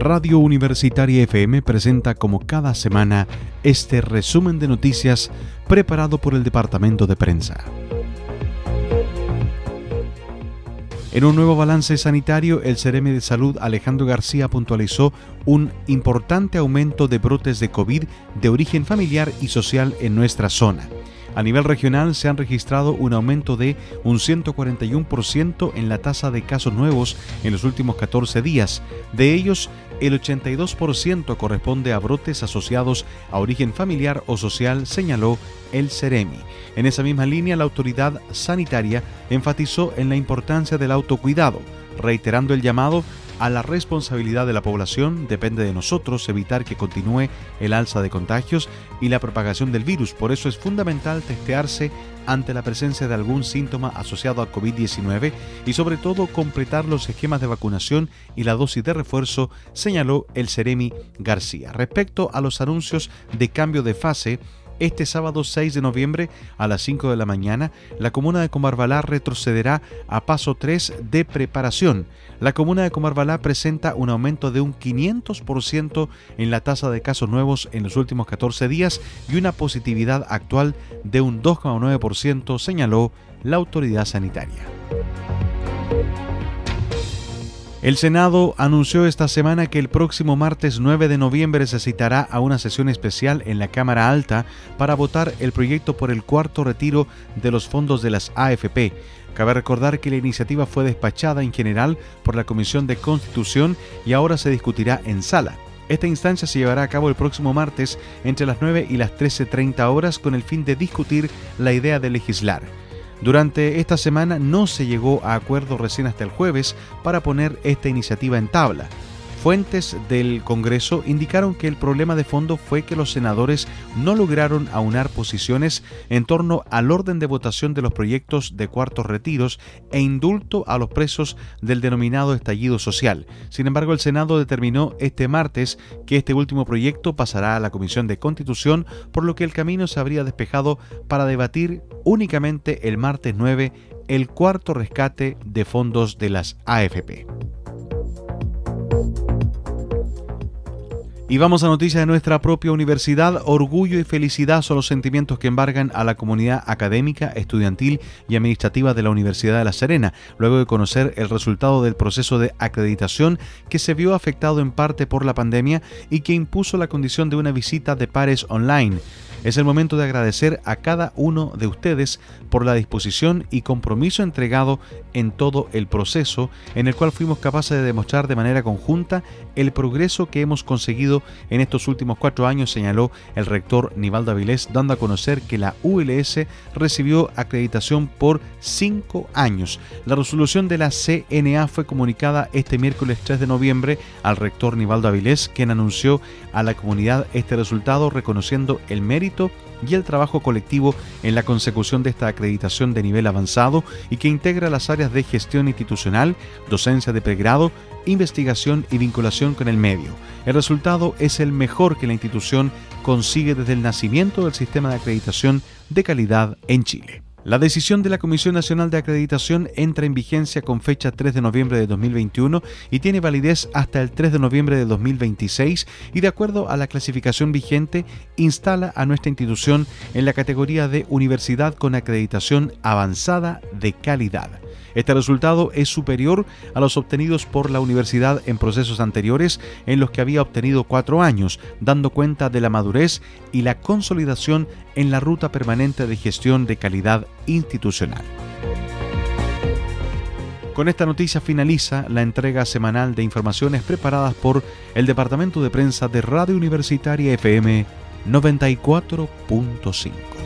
Radio Universitaria FM presenta como cada semana este resumen de noticias preparado por el Departamento de Prensa. En un nuevo balance sanitario, el Cereme de Salud Alejandro García puntualizó un importante aumento de brotes de COVID de origen familiar y social en nuestra zona. A nivel regional se han registrado un aumento de un 141% en la tasa de casos nuevos en los últimos 14 días. De ellos, el 82% corresponde a brotes asociados a origen familiar o social, señaló el CEREMI. En esa misma línea, la autoridad sanitaria enfatizó en la importancia del autocuidado, reiterando el llamado a la responsabilidad de la población, depende de nosotros evitar que continúe el alza de contagios y la propagación del virus. Por eso es fundamental testearse ante la presencia de algún síntoma asociado al COVID-19 y sobre todo completar los esquemas de vacunación y la dosis de refuerzo, señaló el Ceremi García. Respecto a los anuncios de cambio de fase, este sábado 6 de noviembre a las 5 de la mañana, la comuna de Comarbalá retrocederá a paso 3 de preparación. La comuna de Comarbalá presenta un aumento de un 500% en la tasa de casos nuevos en los últimos 14 días y una positividad actual de un 2,9%, señaló la autoridad sanitaria. El Senado anunció esta semana que el próximo martes 9 de noviembre se citará a una sesión especial en la Cámara Alta para votar el proyecto por el cuarto retiro de los fondos de las AFP. Cabe recordar que la iniciativa fue despachada en general por la Comisión de Constitución y ahora se discutirá en sala. Esta instancia se llevará a cabo el próximo martes entre las 9 y las 13.30 horas con el fin de discutir la idea de legislar. Durante esta semana no se llegó a acuerdo recién hasta el jueves para poner esta iniciativa en tabla. Fuentes del Congreso indicaron que el problema de fondo fue que los senadores no lograron aunar posiciones en torno al orden de votación de los proyectos de cuartos retiros e indulto a los presos del denominado estallido social. Sin embargo, el Senado determinó este martes que este último proyecto pasará a la Comisión de Constitución, por lo que el camino se habría despejado para debatir únicamente el martes 9 el cuarto rescate de fondos de las AFP. Y vamos a noticias de nuestra propia universidad. Orgullo y felicidad son los sentimientos que embargan a la comunidad académica, estudiantil y administrativa de la Universidad de La Serena, luego de conocer el resultado del proceso de acreditación que se vio afectado en parte por la pandemia y que impuso la condición de una visita de pares online. Es el momento de agradecer a cada uno de ustedes por la disposición y compromiso entregado en todo el proceso en el cual fuimos capaces de demostrar de manera conjunta el progreso que hemos conseguido en estos últimos cuatro años, señaló el rector Nivaldo Avilés, dando a conocer que la ULS recibió acreditación por cinco años. La resolución de la CNA fue comunicada este miércoles 3 de noviembre al rector Nivaldo Avilés, quien anunció a la comunidad este resultado reconociendo el mérito y el trabajo colectivo en la consecución de esta acreditación de nivel avanzado y que integra las áreas de gestión institucional, docencia de pregrado, investigación y vinculación con el medio. El resultado es el mejor que la institución consigue desde el nacimiento del sistema de acreditación de calidad en Chile. La decisión de la Comisión Nacional de Acreditación entra en vigencia con fecha 3 de noviembre de 2021 y tiene validez hasta el 3 de noviembre de 2026 y de acuerdo a la clasificación vigente instala a nuestra institución en la categoría de Universidad con Acreditación Avanzada de Calidad. Este resultado es superior a los obtenidos por la universidad en procesos anteriores en los que había obtenido cuatro años, dando cuenta de la madurez y la consolidación en la ruta permanente de gestión de calidad institucional. Con esta noticia finaliza la entrega semanal de informaciones preparadas por el Departamento de Prensa de Radio Universitaria FM 94.5.